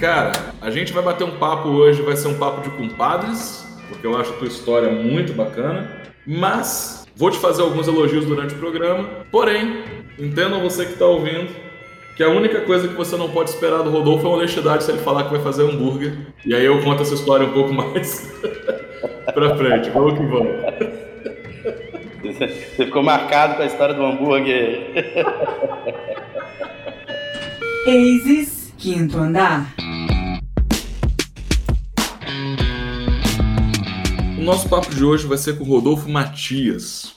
Cara, a gente vai bater um papo hoje, vai ser um papo de compadres, porque eu acho a tua história muito bacana, mas vou te fazer alguns elogios durante o programa. Porém, entendam você que está ouvindo que a única coisa que você não pode esperar do Rodolfo é honestidade se ele falar que vai fazer hambúrguer. E aí eu conto essa história um pouco mais pra frente. Vamos que vamos. Você ficou marcado com a história do hambúrguer. Aces, quinto andar. O nosso papo de hoje vai ser com o Rodolfo Matias.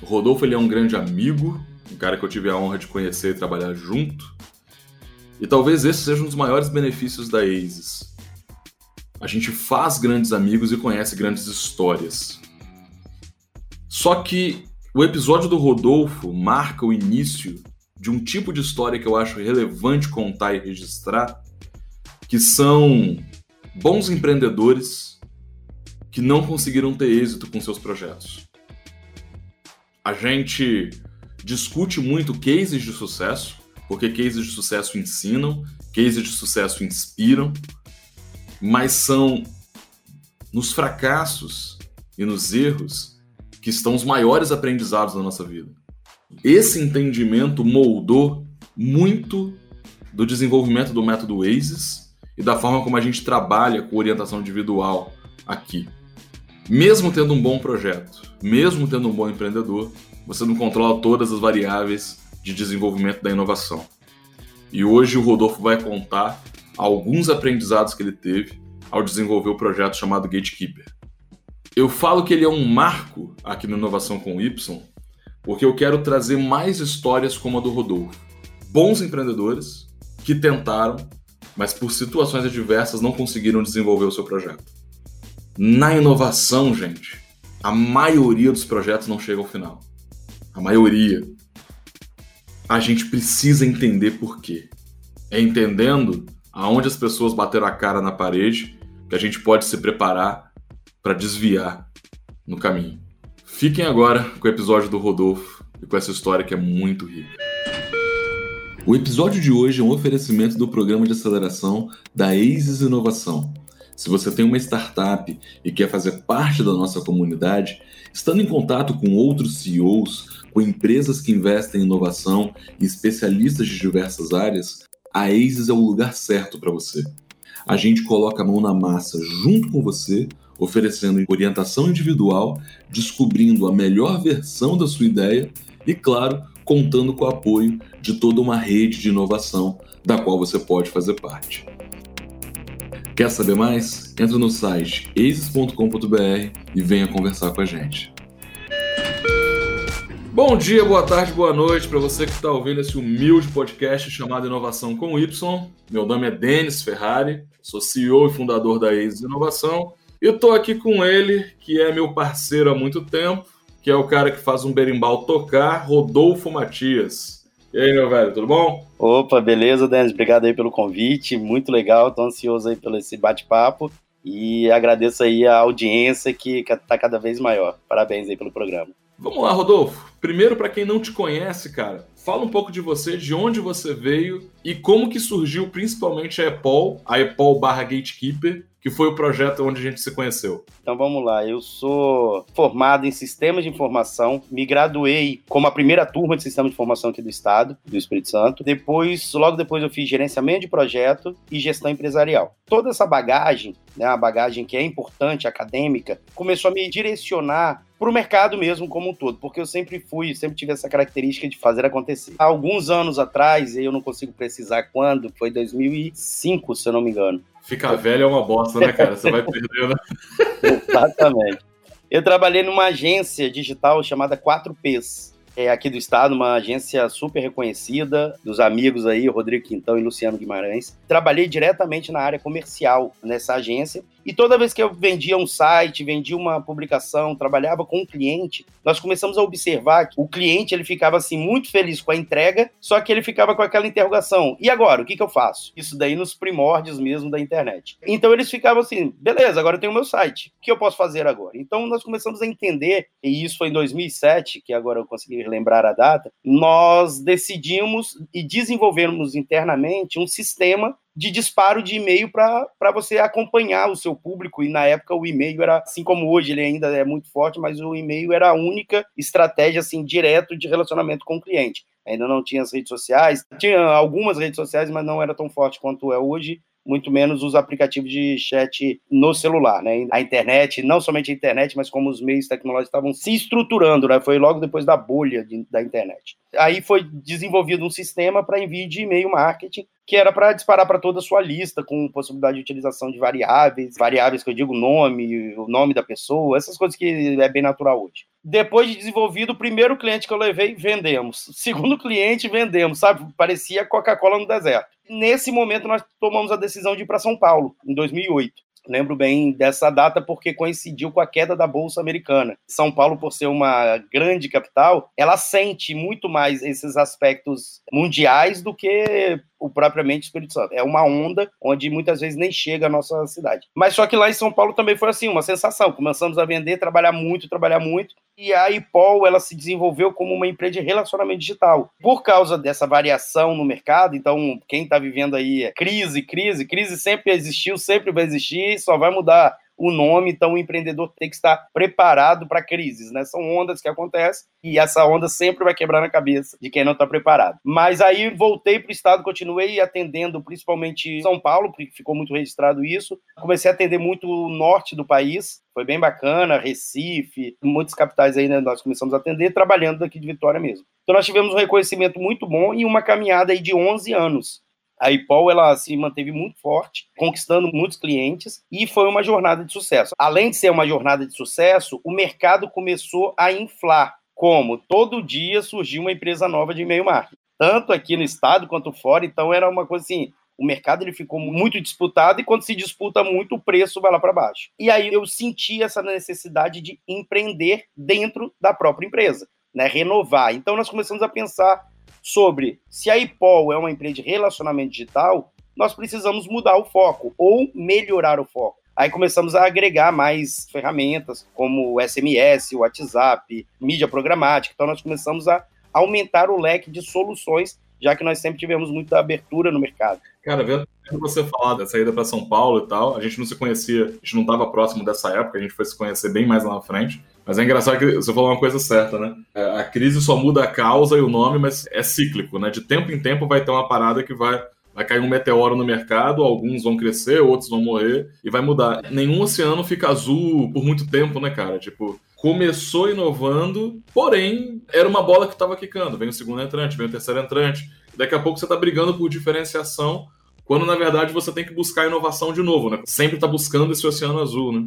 O Rodolfo ele é um grande amigo, um cara que eu tive a honra de conhecer e trabalhar junto. E talvez esse seja um dos maiores benefícios da ACES. A gente faz grandes amigos e conhece grandes histórias. Só que o episódio do Rodolfo marca o início de um tipo de história que eu acho relevante contar e registrar, que são bons empreendedores que não conseguiram ter êxito com seus projetos. A gente discute muito cases de sucesso, porque cases de sucesso ensinam, cases de sucesso inspiram, mas são nos fracassos e nos erros que estão os maiores aprendizados da nossa vida. Esse entendimento moldou muito do desenvolvimento do método ACES e da forma como a gente trabalha com orientação individual aqui. Mesmo tendo um bom projeto, mesmo tendo um bom empreendedor, você não controla todas as variáveis de desenvolvimento da inovação. E hoje o Rodolfo vai contar alguns aprendizados que ele teve ao desenvolver o projeto chamado Gatekeeper. Eu falo que ele é um marco aqui no Inovação com Y, porque eu quero trazer mais histórias como a do Rodolfo. Bons empreendedores que tentaram, mas por situações adversas não conseguiram desenvolver o seu projeto. Na inovação, gente, a maioria dos projetos não chega ao final a maioria, a gente precisa entender por quê. É entendendo aonde as pessoas bateram a cara na parede que a gente pode se preparar para desviar no caminho. Fiquem agora com o episódio do Rodolfo e com essa história que é muito rica. O episódio de hoje é um oferecimento do programa de aceleração da ACES Inovação. Se você tem uma startup e quer fazer parte da nossa comunidade, estando em contato com outros CEOs, com empresas que investem em inovação e especialistas de diversas áreas, a ASIS é o lugar certo para você. A gente coloca a mão na massa junto com você, oferecendo orientação individual, descobrindo a melhor versão da sua ideia e, claro, contando com o apoio de toda uma rede de inovação da qual você pode fazer parte. Quer saber mais? Entra no site aces.com.br e venha conversar com a gente. Bom dia, boa tarde, boa noite para você que está ouvindo esse humilde podcast chamado Inovação com Y. Meu nome é Denis Ferrari, sou CEO e fundador da Ex Inovação e estou aqui com ele, que é meu parceiro há muito tempo, que é o cara que faz um berimbau tocar, Rodolfo Matias. E aí, meu velho, tudo bom? Opa, beleza, Denis? Obrigado aí pelo convite, muito legal, estou ansioso aí pelo esse bate-papo e agradeço aí a audiência que está cada vez maior. Parabéns aí pelo programa. Vamos lá, Rodolfo. Primeiro, para quem não te conhece, cara, fala um pouco de você, de onde você veio e como que surgiu principalmente a Apple, a Apple barra Gatekeeper, que foi o projeto onde a gente se conheceu. Então vamos lá, eu sou formado em sistemas de informação, me graduei como a primeira turma de sistema de informação aqui do estado, do Espírito Santo. Depois, logo depois eu fiz gerenciamento de projeto e gestão empresarial. Toda essa bagagem, né, a bagagem que é importante, acadêmica, começou a me direcionar para o mercado mesmo como um todo, porque eu sempre fui, sempre tive essa característica de fazer acontecer. Há alguns anos atrás, eu não consigo precisar quando, foi 2005, se eu não me engano. Ficar velho é uma bosta, né, cara? Você vai perdendo. Exatamente. Eu trabalhei numa agência digital chamada 4Ps é, aqui do estado, uma agência super reconhecida, dos amigos aí, Rodrigo Quintão e Luciano Guimarães. Trabalhei diretamente na área comercial nessa agência e toda vez que eu vendia um site, vendia uma publicação, trabalhava com um cliente, nós começamos a observar que o cliente ele ficava assim muito feliz com a entrega, só que ele ficava com aquela interrogação: e agora? O que, que eu faço? Isso daí nos primórdios mesmo da internet. Então eles ficavam assim: beleza, agora eu tenho o meu site, o que eu posso fazer agora? Então nós começamos a entender, e isso foi em 2007, que agora eu consegui lembrar a data, nós decidimos e desenvolvemos internamente um sistema de disparo de e-mail para você acompanhar o seu público. E na época o e-mail era, assim como hoje, ele ainda é muito forte, mas o e-mail era a única estratégia assim direto de relacionamento com o cliente. Ainda não tinha as redes sociais, tinha algumas redes sociais, mas não era tão forte quanto é hoje muito menos os aplicativos de chat no celular, né? A internet, não somente a internet, mas como os meios tecnológicos estavam se estruturando, né? Foi logo depois da bolha de, da internet. Aí foi desenvolvido um sistema para envio de e-mail marketing, que era para disparar para toda a sua lista, com possibilidade de utilização de variáveis, variáveis que eu digo nome, o nome da pessoa, essas coisas que é bem natural hoje. Depois de desenvolvido, o primeiro cliente que eu levei, vendemos. Segundo cliente, vendemos, sabe? Parecia Coca-Cola no deserto. Nesse momento, nós tomamos a decisão de ir para São Paulo, em 2008. Lembro bem dessa data porque coincidiu com a queda da Bolsa Americana. São Paulo, por ser uma grande capital, ela sente muito mais esses aspectos mundiais do que o propriamente Espírito Santo. É uma onda onde muitas vezes nem chega a nossa cidade. Mas só que lá em São Paulo também foi assim, uma sensação. Começamos a vender, trabalhar muito, trabalhar muito. E a IPOL, ela se desenvolveu como uma empresa de relacionamento digital. Por causa dessa variação no mercado, então quem está vivendo aí é crise, crise, crise sempre existiu, sempre vai existir, só vai mudar o nome, então o empreendedor tem que estar preparado para crises, né? São ondas que acontecem e essa onda sempre vai quebrar na cabeça de quem não está preparado. Mas aí voltei para o estado, continuei atendendo principalmente São Paulo, porque ficou muito registrado isso. Comecei a atender muito o norte do país, foi bem bacana, Recife, muitas capitais aí né, nós começamos a atender, trabalhando daqui de Vitória mesmo. Então nós tivemos um reconhecimento muito bom e uma caminhada aí de 11 anos a IPOL ela se manteve muito forte, conquistando muitos clientes e foi uma jornada de sucesso. Além de ser uma jornada de sucesso, o mercado começou a inflar. Como todo dia surgiu uma empresa nova de e-mail marketing, tanto aqui no estado quanto fora. Então era uma coisa assim, o mercado ele ficou muito disputado e quando se disputa muito, o preço vai lá para baixo. E aí eu senti essa necessidade de empreender dentro da própria empresa, né? Renovar. Então nós começamos a pensar sobre se a IPOL é uma empresa de relacionamento digital, nós precisamos mudar o foco ou melhorar o foco. Aí começamos a agregar mais ferramentas, como o SMS, o WhatsApp, mídia programática. Então nós começamos a aumentar o leque de soluções, já que nós sempre tivemos muita abertura no mercado. Cara, vendo você falar da saída para São Paulo e tal, a gente não se conhecia, a gente não estava próximo dessa época, a gente foi se conhecer bem mais lá na frente. Mas é engraçado que você falou uma coisa certa, né? É, a crise só muda a causa e o nome, mas é cíclico, né? De tempo em tempo vai ter uma parada que vai vai cair um meteoro no mercado, alguns vão crescer, outros vão morrer e vai mudar. Nenhum oceano fica azul por muito tempo, né, cara? Tipo, começou inovando, porém era uma bola que estava quicando. Vem o segundo entrante, vem o terceiro entrante. Daqui a pouco você está brigando por diferenciação, quando na verdade você tem que buscar inovação de novo, né? Sempre está buscando esse oceano azul, né?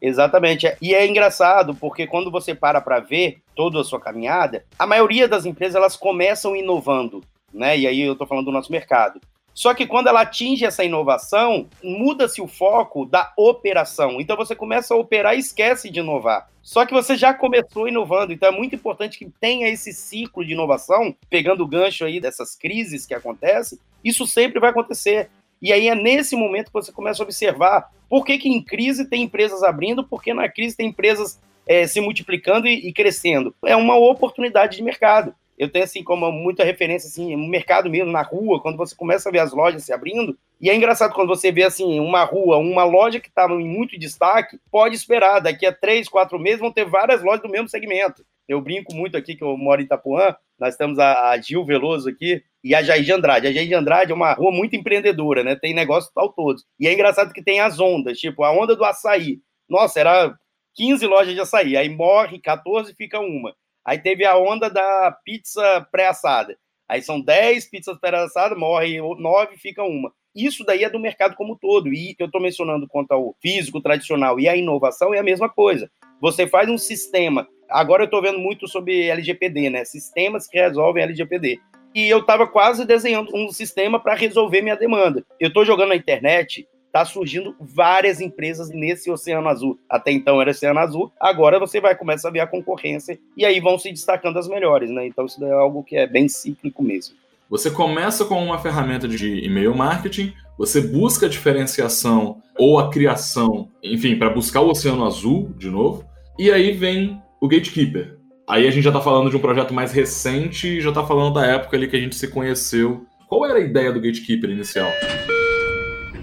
Exatamente. E é engraçado porque quando você para para ver toda a sua caminhada, a maioria das empresas elas começam inovando, né? E aí eu estou falando do nosso mercado. Só que quando ela atinge essa inovação, muda-se o foco da operação. Então você começa a operar e esquece de inovar. Só que você já começou inovando, então é muito importante que tenha esse ciclo de inovação, pegando o gancho aí dessas crises que acontecem, isso sempre vai acontecer. E aí é nesse momento que você começa a observar por que, que em crise tem empresas abrindo, porque na crise tem empresas é, se multiplicando e, e, crescendo. É uma oportunidade de mercado. Eu tenho, assim, como muita referência, assim, no mercado mesmo, na rua, quando você começa a ver as lojas se abrindo, e é engraçado quando você vê, assim, uma rua, uma loja que estava em muito destaque, pode esperar, daqui a três, quatro meses vão ter várias lojas do mesmo segmento. Eu brinco muito aqui, que eu moro em Itapuã, nós temos a, a Gil Veloso aqui, e a Jair de Andrade. A Jair de Andrade é uma rua muito empreendedora, né? Tem negócio tal todos. E é engraçado que tem as ondas, tipo, a onda do açaí. Nossa, era 15 lojas de açaí, aí morre 14 fica uma. Aí teve a onda da pizza pré-assada. Aí são 10 pizzas pré-assadas, morre 9 fica uma. Isso daí é do mercado como todo. E eu estou mencionando quanto ao físico tradicional e a inovação é a mesma coisa. Você faz um sistema. Agora eu estou vendo muito sobre LGPD, né? Sistemas que resolvem LGPD e eu estava quase desenhando um sistema para resolver minha demanda. Eu estou jogando na internet, tá surgindo várias empresas nesse Oceano Azul. Até então era Oceano Azul, agora você vai começar a ver a concorrência e aí vão se destacando as melhores, né? Então isso é algo que é bem cíclico mesmo. Você começa com uma ferramenta de e-mail marketing, você busca a diferenciação ou a criação, enfim, para buscar o Oceano Azul de novo, e aí vem o Gatekeeper, Aí a gente já tá falando de um projeto mais recente já tá falando da época ali que a gente se conheceu. Qual era a ideia do Gatekeeper inicial?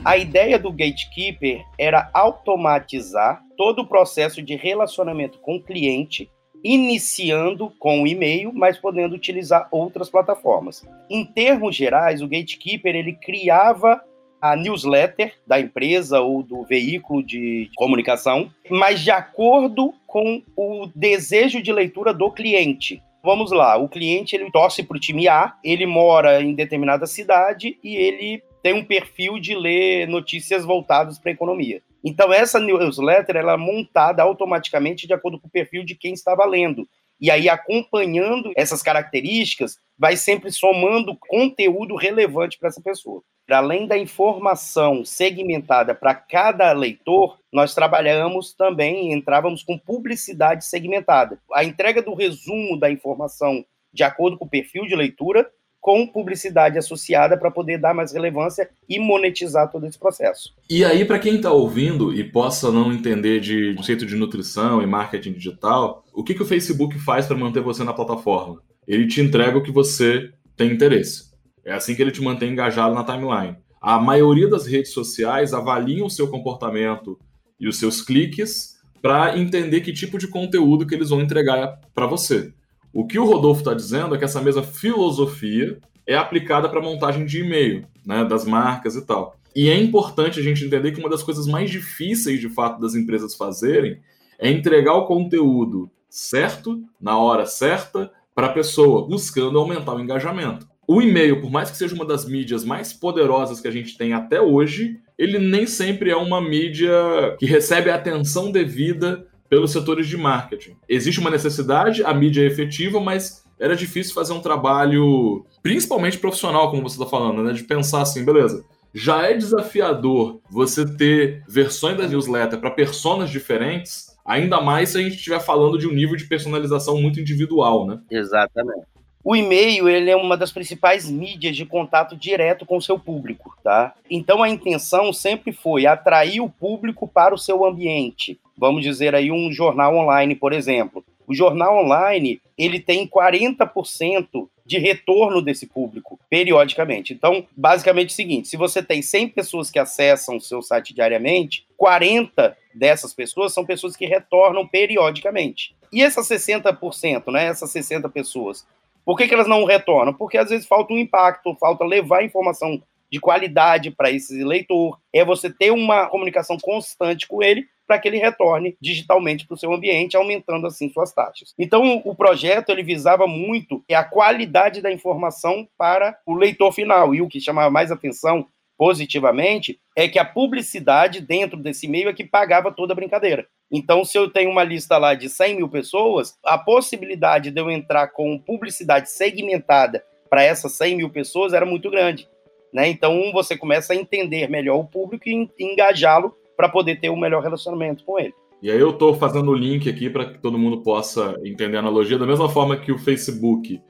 A ideia do gatekeeper era automatizar todo o processo de relacionamento com o cliente, iniciando com o e-mail, mas podendo utilizar outras plataformas. Em termos gerais, o gatekeeper ele criava a newsletter da empresa ou do veículo de comunicação, mas de acordo com o desejo de leitura do cliente. Vamos lá, o cliente ele torce para o time A, ele mora em determinada cidade e ele tem um perfil de ler notícias voltadas para a economia. Então essa newsletter ela é montada automaticamente de acordo com o perfil de quem estava lendo. E aí acompanhando essas características, vai sempre somando conteúdo relevante para essa pessoa. Além da informação segmentada para cada leitor, nós trabalhamos também, entrávamos com publicidade segmentada. A entrega do resumo da informação de acordo com o perfil de leitura com publicidade associada para poder dar mais relevância e monetizar todo esse processo. E aí, para quem está ouvindo e possa não entender de conceito de nutrição e marketing digital, o que, que o Facebook faz para manter você na plataforma? Ele te entrega o que você tem interesse. É assim que ele te mantém engajado na timeline. A maioria das redes sociais avaliam o seu comportamento e os seus cliques para entender que tipo de conteúdo que eles vão entregar para você. O que o Rodolfo está dizendo é que essa mesma filosofia é aplicada para montagem de e-mail, né, das marcas e tal. E é importante a gente entender que uma das coisas mais difíceis, de fato, das empresas fazerem é entregar o conteúdo certo, na hora certa, para a pessoa, buscando aumentar o engajamento. O e-mail, por mais que seja uma das mídias mais poderosas que a gente tem até hoje, ele nem sempre é uma mídia que recebe a atenção devida pelos setores de marketing. Existe uma necessidade, a mídia é efetiva, mas era difícil fazer um trabalho, principalmente profissional, como você está falando, né? De pensar assim, beleza. Já é desafiador você ter versões da newsletter para personas diferentes, ainda mais se a gente estiver falando de um nível de personalização muito individual, né? Exatamente. O e-mail ele é uma das principais mídias de contato direto com o seu público, tá? Então a intenção sempre foi atrair o público para o seu ambiente. Vamos dizer aí um jornal online, por exemplo. O jornal online ele tem 40% de retorno desse público periodicamente. Então, basicamente é o seguinte: se você tem 100 pessoas que acessam o seu site diariamente, 40 dessas pessoas são pessoas que retornam periodicamente. E essas 60%, né, essas 60 pessoas, por que, que elas não retornam? Porque às vezes falta um impacto, falta levar informação de qualidade para esse leitor, é você ter uma comunicação constante com ele para que ele retorne digitalmente para o seu ambiente, aumentando assim suas taxas. Então, o projeto ele visava muito a qualidade da informação para o leitor final e o que chamava mais atenção positivamente é que a publicidade dentro desse meio é que pagava toda a brincadeira. Então, se eu tenho uma lista lá de 100 mil pessoas, a possibilidade de eu entrar com publicidade segmentada para essas 100 mil pessoas era muito grande. Né? Então, você começa a entender melhor o público e engajá-lo para poder ter um melhor relacionamento com ele. E aí eu estou fazendo o link aqui para que todo mundo possa entender a analogia. Da mesma forma que o Facebook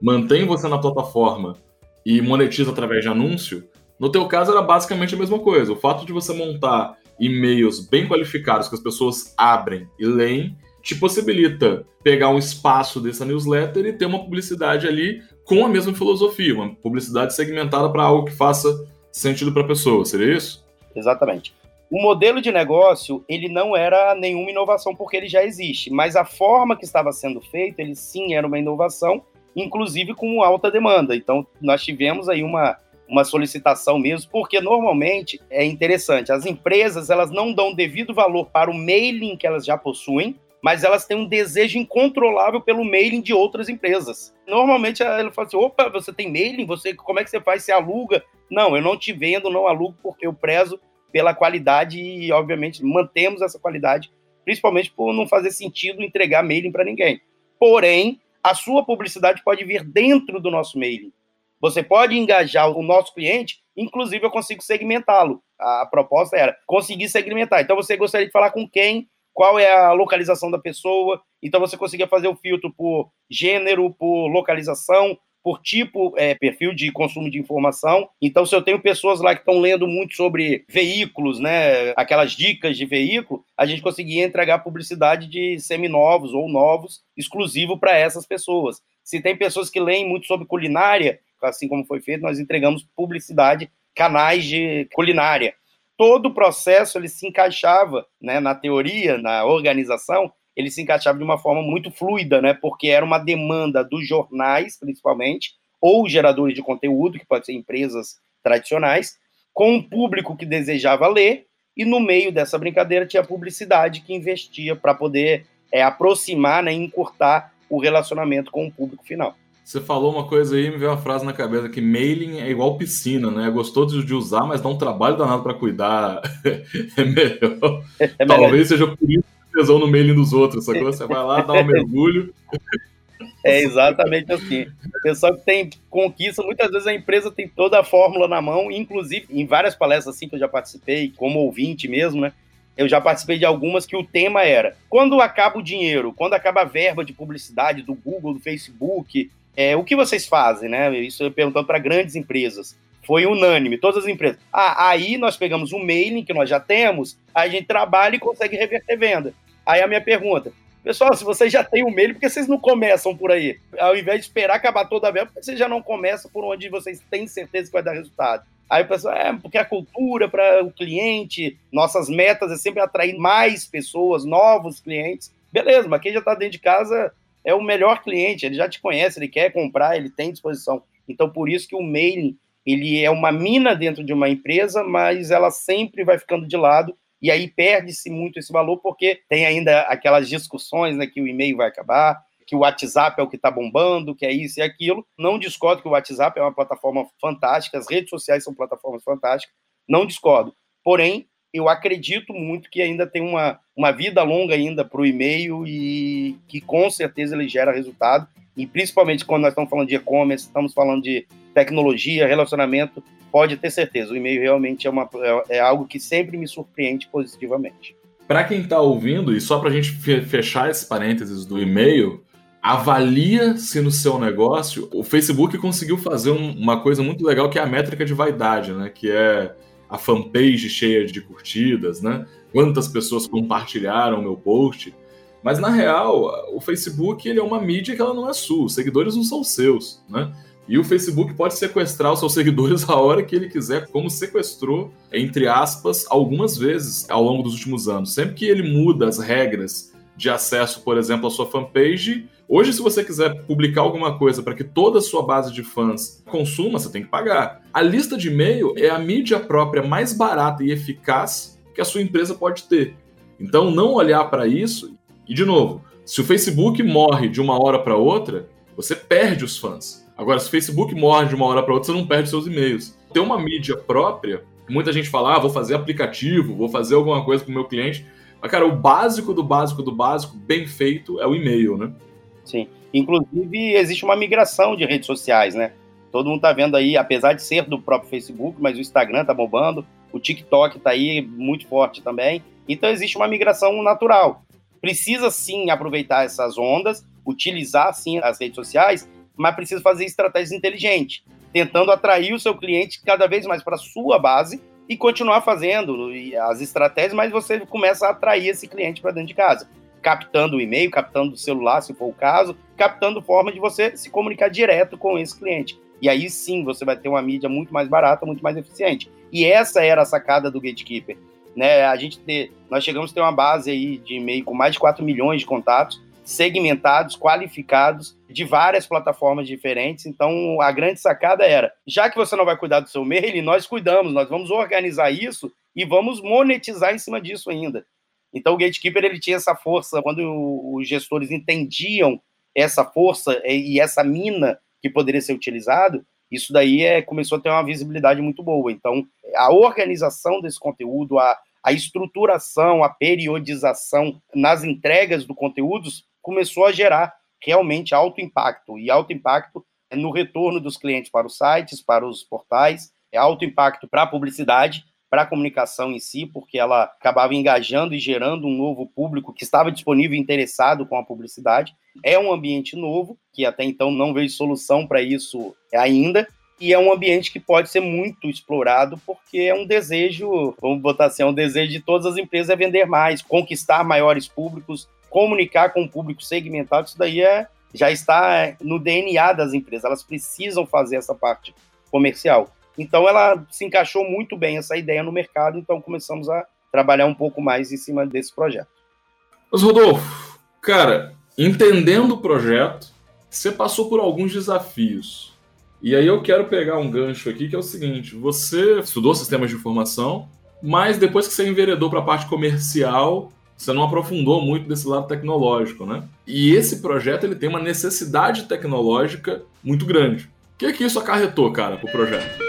mantém você na plataforma e monetiza através de anúncio, no teu caso era basicamente a mesma coisa. O fato de você montar e-mails bem qualificados que as pessoas abrem e leem, te possibilita pegar um espaço dessa newsletter e ter uma publicidade ali com a mesma filosofia, uma publicidade segmentada para algo que faça sentido para a pessoa, seria isso? Exatamente. O modelo de negócio, ele não era nenhuma inovação porque ele já existe, mas a forma que estava sendo feito, ele sim era uma inovação, inclusive com alta demanda. Então, nós tivemos aí uma uma solicitação mesmo, porque normalmente é interessante, as empresas elas não dão devido valor para o mailing que elas já possuem, mas elas têm um desejo incontrolável pelo mailing de outras empresas. Normalmente ela fala assim: opa, você tem mailing? Você, como é que você faz? Você aluga? Não, eu não te vendo, não alugo, porque eu prezo pela qualidade e, obviamente, mantemos essa qualidade, principalmente por não fazer sentido entregar mailing para ninguém. Porém, a sua publicidade pode vir dentro do nosso mailing. Você pode engajar o nosso cliente, inclusive eu consigo segmentá-lo. A proposta era conseguir segmentar. Então você gostaria de falar com quem, qual é a localização da pessoa. Então você conseguia fazer o filtro por gênero, por localização, por tipo, é, perfil de consumo de informação. Então, se eu tenho pessoas lá que estão lendo muito sobre veículos, né, aquelas dicas de veículo, a gente conseguia entregar publicidade de seminovos ou novos, exclusivo para essas pessoas. Se tem pessoas que leem muito sobre culinária, assim como foi feito, nós entregamos publicidade canais de culinária. Todo o processo ele se encaixava, né, na teoria, na organização, ele se encaixava de uma forma muito fluida, né, porque era uma demanda dos jornais, principalmente, ou geradores de conteúdo, que pode ser empresas tradicionais, com um público que desejava ler, e no meio dessa brincadeira tinha a publicidade que investia para poder é, aproximar, né, encurtar o relacionamento com o público final. Você falou uma coisa aí, me veio uma frase na cabeça que mailing é igual piscina, né? Gostou de usar, mas dá um trabalho danado para cuidar. é melhor. É melhor. Talvez seja por isso que tesão no mailing dos outros, sacou? Você vai lá, dá um mergulho. É exatamente assim. O pessoal que tem conquista, muitas vezes a empresa tem toda a fórmula na mão, inclusive em várias palestras assim que eu já participei, como ouvinte mesmo, né? Eu já participei de algumas que o tema era quando acaba o dinheiro, quando acaba a verba de publicidade do Google, do Facebook, é, o que vocês fazem, né? Isso eu perguntando para grandes empresas. Foi unânime, todas as empresas. Ah, aí nós pegamos um mailing que nós já temos, a gente trabalha e consegue reverter venda. Aí a minha pergunta, pessoal, se vocês já têm um mailing, por que vocês não começam por aí? Ao invés de esperar acabar toda a venda, por que vocês já não começam por onde vocês têm certeza que vai dar resultado? Aí o pessoal, é, porque a cultura para o cliente, nossas metas é sempre atrair mais pessoas, novos clientes. Beleza, mas quem já está dentro de casa é o melhor cliente, ele já te conhece, ele quer comprar, ele tem disposição. Então, por isso que o mailing, ele é uma mina dentro de uma empresa, mas ela sempre vai ficando de lado e aí perde-se muito esse valor porque tem ainda aquelas discussões, né, que o e-mail vai acabar, que o WhatsApp é o que está bombando, que é isso e aquilo. Não discordo que o WhatsApp é uma plataforma fantástica, as redes sociais são plataformas fantásticas, não discordo. Porém, eu acredito muito que ainda tem uma, uma vida longa ainda para o e-mail e que com certeza ele gera resultado. E principalmente quando nós estamos falando de e-commerce, estamos falando de tecnologia, relacionamento, pode ter certeza, o e-mail realmente é, uma, é, é algo que sempre me surpreende positivamente. Para quem está ouvindo, e só para a gente fechar esse parênteses do e-mail, avalia se no seu negócio o Facebook conseguiu fazer um, uma coisa muito legal que é a métrica de vaidade, né? Que é a fanpage cheia de curtidas, né? Quantas pessoas compartilharam o meu post. Mas na real, o Facebook ele é uma mídia que ela não é sua, os seguidores não são seus, né? E o Facebook pode sequestrar os seus seguidores a hora que ele quiser, como sequestrou, entre aspas, algumas vezes ao longo dos últimos anos. Sempre que ele muda as regras de acesso, por exemplo, à sua fanpage, Hoje, se você quiser publicar alguma coisa para que toda a sua base de fãs consuma, você tem que pagar. A lista de e-mail é a mídia própria mais barata e eficaz que a sua empresa pode ter. Então, não olhar para isso. E, de novo, se o Facebook morre de uma hora para outra, você perde os fãs. Agora, se o Facebook morre de uma hora para outra, você não perde seus e-mails. Ter uma mídia própria, muita gente fala, ah, vou fazer aplicativo, vou fazer alguma coisa com o meu cliente. Mas, cara, o básico do básico do básico, bem feito, é o e-mail, né? Sim. Inclusive, existe uma migração de redes sociais, né? Todo mundo tá vendo aí, apesar de ser do próprio Facebook, mas o Instagram tá bombando, o TikTok tá aí muito forte também. Então existe uma migração natural. Precisa sim aproveitar essas ondas, utilizar sim as redes sociais, mas precisa fazer estratégias inteligentes, tentando atrair o seu cliente cada vez mais para sua base e continuar fazendo as estratégias, mas você começa a atrair esse cliente para dentro de casa captando o e-mail, captando o celular, se for o caso, captando forma de você se comunicar direto com esse cliente. E aí sim você vai ter uma mídia muito mais barata, muito mais eficiente. E essa era a sacada do Gatekeeper. Né? A gente ter, nós chegamos a ter uma base aí de e-mail com mais de 4 milhões de contatos, segmentados, qualificados, de várias plataformas diferentes. Então, a grande sacada era: já que você não vai cuidar do seu mail, nós cuidamos, nós vamos organizar isso e vamos monetizar em cima disso ainda. Então o gatekeeper ele tinha essa força quando os gestores entendiam essa força e essa mina que poderia ser utilizado, isso daí é, começou a ter uma visibilidade muito boa. Então a organização desse conteúdo, a, a estruturação, a periodização nas entregas do conteúdo começou a gerar realmente alto impacto. E alto impacto no retorno dos clientes para os sites, para os portais, é alto impacto para a publicidade para a comunicação em si, porque ela acabava engajando e gerando um novo público que estava disponível e interessado com a publicidade. É um ambiente novo, que até então não vejo solução para isso ainda, e é um ambiente que pode ser muito explorado porque é um desejo, vamos botar assim, é um desejo de todas as empresas é vender mais, conquistar maiores públicos, comunicar com o público segmentado, isso daí é, já está no DNA das empresas, elas precisam fazer essa parte comercial. Então ela se encaixou muito bem essa ideia no mercado, então começamos a trabalhar um pouco mais em cima desse projeto. Mas Rodolfo, cara, entendendo o projeto, você passou por alguns desafios. E aí eu quero pegar um gancho aqui que é o seguinte: você estudou sistemas de informação, mas depois que você enveredou para a parte comercial, você não aprofundou muito desse lado tecnológico, né? E esse projeto ele tem uma necessidade tecnológica muito grande. O que é que isso acarretou, cara, para o projeto?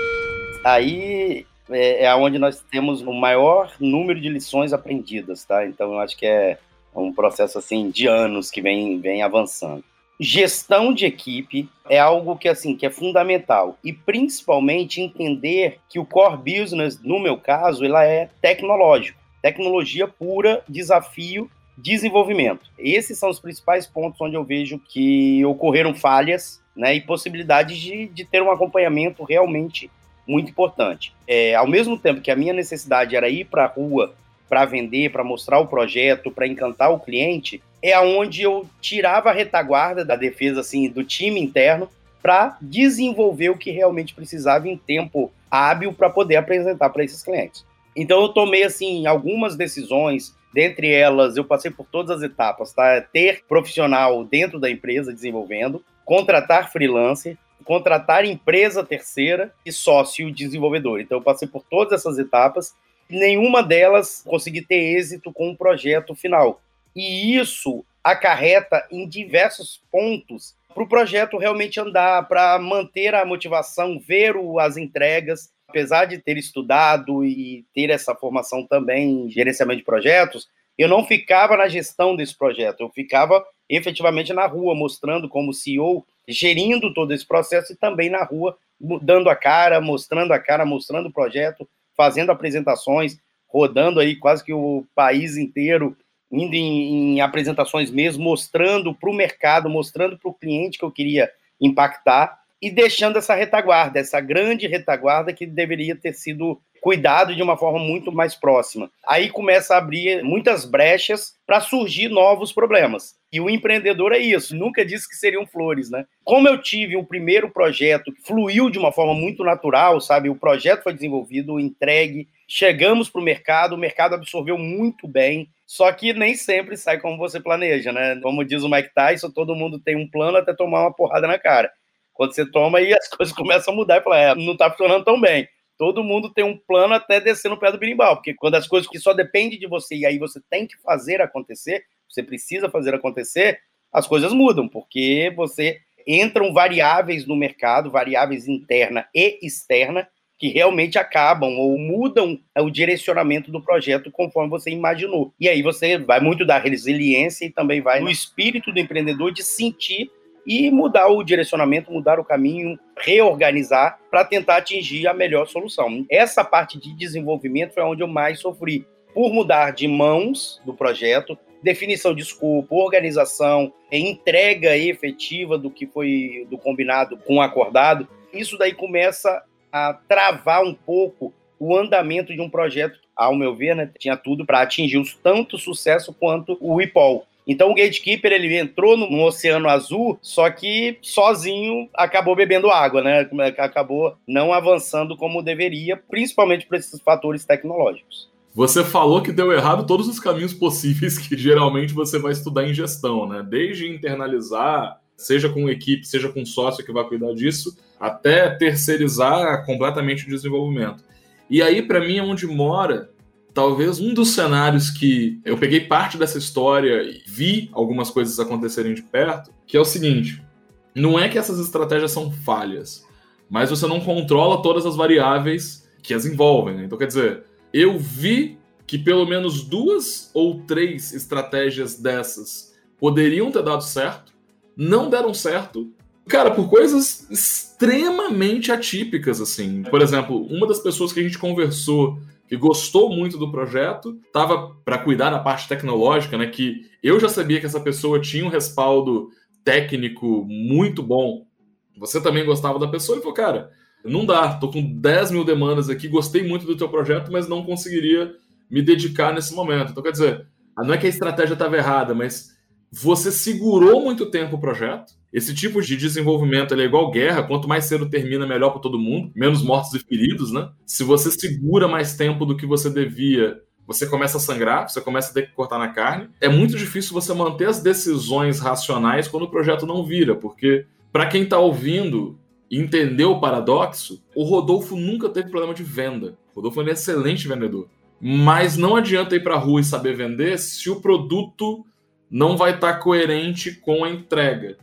Aí é, é onde nós temos o maior número de lições aprendidas, tá? Então eu acho que é um processo assim de anos que vem, vem avançando. Gestão de equipe é algo que assim que é fundamental e principalmente entender que o core business, no meu caso, ela é tecnológico, tecnologia pura, desafio, desenvolvimento. Esses são os principais pontos onde eu vejo que ocorreram falhas, né, e possibilidades de, de ter um acompanhamento realmente muito importante. É, ao mesmo tempo que a minha necessidade era ir para a rua para vender, para mostrar o projeto, para encantar o cliente, é aonde eu tirava a retaguarda da defesa assim do time interno para desenvolver o que realmente precisava em tempo hábil para poder apresentar para esses clientes. Então eu tomei assim algumas decisões, dentre elas eu passei por todas as etapas, tá? Ter profissional dentro da empresa desenvolvendo, contratar freelancer, contratar empresa terceira e sócio desenvolvedor. Então eu passei por todas essas etapas, nenhuma delas consegui ter êxito com o projeto final. E isso acarreta em diversos pontos para o projeto realmente andar, para manter a motivação, ver o, as entregas. Apesar de ter estudado e ter essa formação também em gerenciamento de projetos, eu não ficava na gestão desse projeto, eu ficava efetivamente na rua, mostrando como CEO gerindo todo esse processo e também na rua, dando a cara, mostrando a cara, mostrando o projeto, fazendo apresentações, rodando aí quase que o país inteiro, indo em, em apresentações mesmo, mostrando para o mercado, mostrando para o cliente que eu queria impactar e deixando essa retaguarda, essa grande retaguarda que deveria ter sido cuidado de uma forma muito mais próxima. Aí começa a abrir muitas brechas para surgir novos problemas. E o empreendedor é isso, nunca disse que seriam flores, né? Como eu tive um primeiro projeto que fluiu de uma forma muito natural, sabe? O projeto foi desenvolvido, entregue, chegamos para o mercado, o mercado absorveu muito bem, só que nem sempre sai como você planeja, né? Como diz o Mike Tyson, todo mundo tem um plano até tomar uma porrada na cara. Quando você toma aí, as coisas começam a mudar e fala, é, não está funcionando tão bem todo mundo tem um plano até descer no pé do birimbau, porque quando as coisas que só dependem de você e aí você tem que fazer acontecer, você precisa fazer acontecer, as coisas mudam, porque você entram variáveis no mercado, variáveis interna e externa, que realmente acabam ou mudam o direcionamento do projeto conforme você imaginou. E aí você vai muito da resiliência e também vai no espírito do empreendedor de sentir e mudar o direcionamento, mudar o caminho, reorganizar para tentar atingir a melhor solução. Essa parte de desenvolvimento foi onde eu mais sofri, por mudar de mãos do projeto, definição de escopo, organização, entrega efetiva do que foi do combinado com o acordado. Isso daí começa a travar um pouco o andamento de um projeto, ao meu ver, né, tinha tudo para atingir tanto sucesso quanto o IPOL. Então o gatekeeper ele entrou no, oceano azul, só que sozinho acabou bebendo água, né? Acabou não avançando como deveria, principalmente por esses fatores tecnológicos. Você falou que deu errado todos os caminhos possíveis que geralmente você vai estudar em gestão, né? Desde internalizar, seja com equipe, seja com sócio que vai cuidar disso, até terceirizar completamente o desenvolvimento. E aí, para mim, é onde mora talvez um dos cenários que eu peguei parte dessa história e vi algumas coisas acontecerem de perto, que é o seguinte: não é que essas estratégias são falhas, mas você não controla todas as variáveis que as envolvem. Né? Então, quer dizer, eu vi que pelo menos duas ou três estratégias dessas poderiam ter dado certo, não deram certo. Cara, por coisas extremamente atípicas, assim. Por exemplo, uma das pessoas que a gente conversou que gostou muito do projeto, estava para cuidar da parte tecnológica, né? Que eu já sabia que essa pessoa tinha um respaldo técnico muito bom. Você também gostava da pessoa e falou, cara, não dá, tô com 10 mil demandas aqui, gostei muito do teu projeto, mas não conseguiria me dedicar nesse momento. Então, quer dizer, não é que a estratégia estava errada, mas você segurou muito tempo o projeto. Esse tipo de desenvolvimento é igual guerra, quanto mais cedo termina, melhor para todo mundo, menos mortos e feridos, né? Se você segura mais tempo do que você devia, você começa a sangrar, você começa a ter que cortar na carne. É muito difícil você manter as decisões racionais quando o projeto não vira, porque para quem está ouvindo e entender o paradoxo, o Rodolfo nunca teve problema de venda. O Rodolfo é um excelente vendedor. Mas não adianta ir para a rua e saber vender se o produto não vai estar tá coerente com a entrega,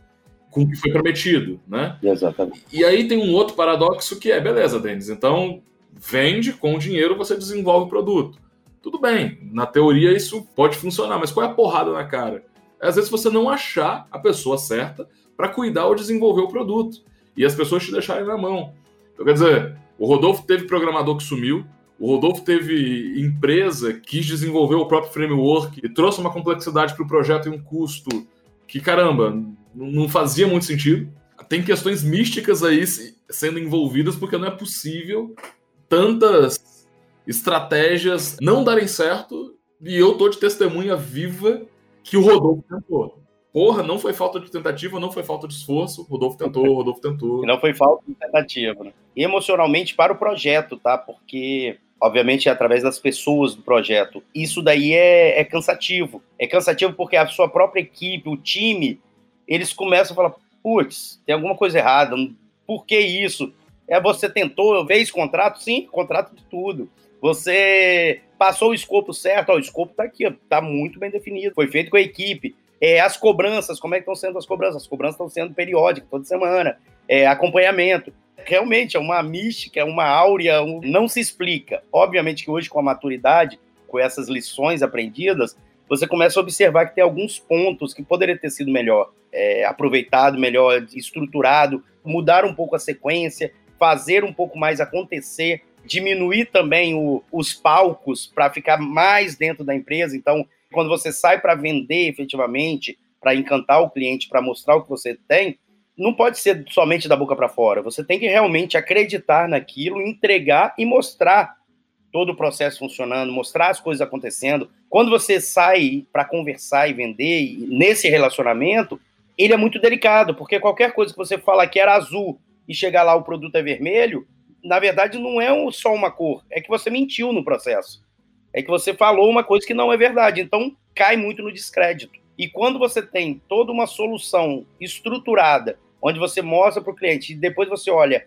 com o que foi prometido, né? Exatamente. E aí tem um outro paradoxo que é, beleza, Denis, então vende, com o dinheiro você desenvolve o produto. Tudo bem, na teoria isso pode funcionar, mas qual é a porrada na cara? É, às vezes você não achar a pessoa certa para cuidar ou desenvolver o produto. E as pessoas te deixarem na mão. Então, quer dizer, o Rodolfo teve programador que sumiu, o Rodolfo teve empresa, quis desenvolver o próprio framework e trouxe uma complexidade para o projeto e um custo que, caramba, não fazia muito sentido. Tem questões místicas aí sendo envolvidas porque não é possível tantas estratégias não darem certo e eu tô de testemunha viva que o Rodolfo tentou. Porra, não foi falta de tentativa, não foi falta de esforço. Rodolfo tentou, Rodolfo tentou. não foi falta de tentativa. Né? Emocionalmente para o projeto, tá? Porque obviamente é através das pessoas do projeto. Isso daí é, é, cansativo. É cansativo porque a sua própria equipe, o time, eles começam a falar: putz, tem alguma coisa errada, por que isso? É, você tentou esse contrato? Sim, contrato de tudo. Você passou o escopo certo, ó, o escopo está aqui, está muito bem definido, foi feito com a equipe. É, as cobranças, como é que estão sendo as cobranças? As cobranças estão sendo periódicas, toda semana. É, acompanhamento realmente é uma mística, é uma áurea, um... não se explica. Obviamente que hoje, com a maturidade, com essas lições aprendidas, você começa a observar que tem alguns pontos que poderiam ter sido melhor é, aproveitado, melhor estruturado, mudar um pouco a sequência, fazer um pouco mais acontecer, diminuir também o, os palcos para ficar mais dentro da empresa. Então, quando você sai para vender efetivamente, para encantar o cliente, para mostrar o que você tem, não pode ser somente da boca para fora. Você tem que realmente acreditar naquilo, entregar e mostrar todo o processo funcionando, mostrar as coisas acontecendo. Quando você sai para conversar e vender nesse relacionamento, ele é muito delicado, porque qualquer coisa que você fala que era azul e chegar lá o produto é vermelho, na verdade não é só uma cor, é que você mentiu no processo. É que você falou uma coisa que não é verdade, então cai muito no descrédito. E quando você tem toda uma solução estruturada onde você mostra para o cliente e depois você olha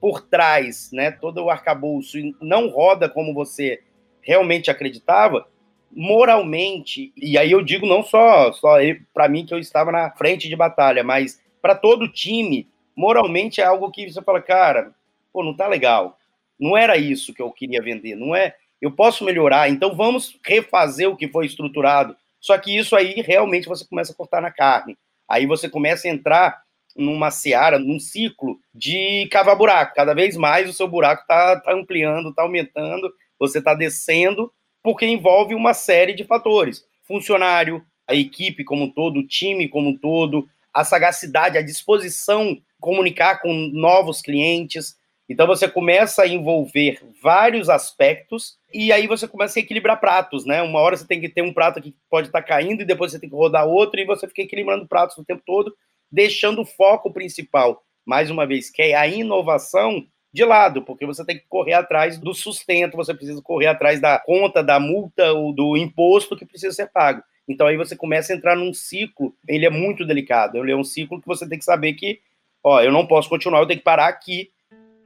por trás, né, todo o arcabouço e não roda como você realmente acreditava, moralmente, e aí eu digo não só, só para mim que eu estava na frente de batalha, mas para todo time, moralmente é algo que você fala, cara, pô, não tá legal. Não era isso que eu queria vender, não é? Eu posso melhorar, então vamos refazer o que foi estruturado. Só que isso aí realmente você começa a cortar na carne. Aí você começa a entrar numa seara, num ciclo de cavar buraco. Cada vez mais o seu buraco está tá ampliando, está aumentando, você está descendo, porque envolve uma série de fatores. Funcionário, a equipe como um todo, o time como um todo, a sagacidade, a disposição comunicar com novos clientes. Então você começa a envolver vários aspectos e aí você começa a equilibrar pratos, né? Uma hora você tem que ter um prato que pode estar tá caindo e depois você tem que rodar outro e você fica equilibrando pratos o tempo todo deixando o foco principal, mais uma vez, que é a inovação, de lado, porque você tem que correr atrás do sustento, você precisa correr atrás da conta, da multa ou do imposto que precisa ser pago. Então aí você começa a entrar num ciclo, ele é muito delicado, ele é um ciclo que você tem que saber que, ó, eu não posso continuar, eu tenho que parar aqui,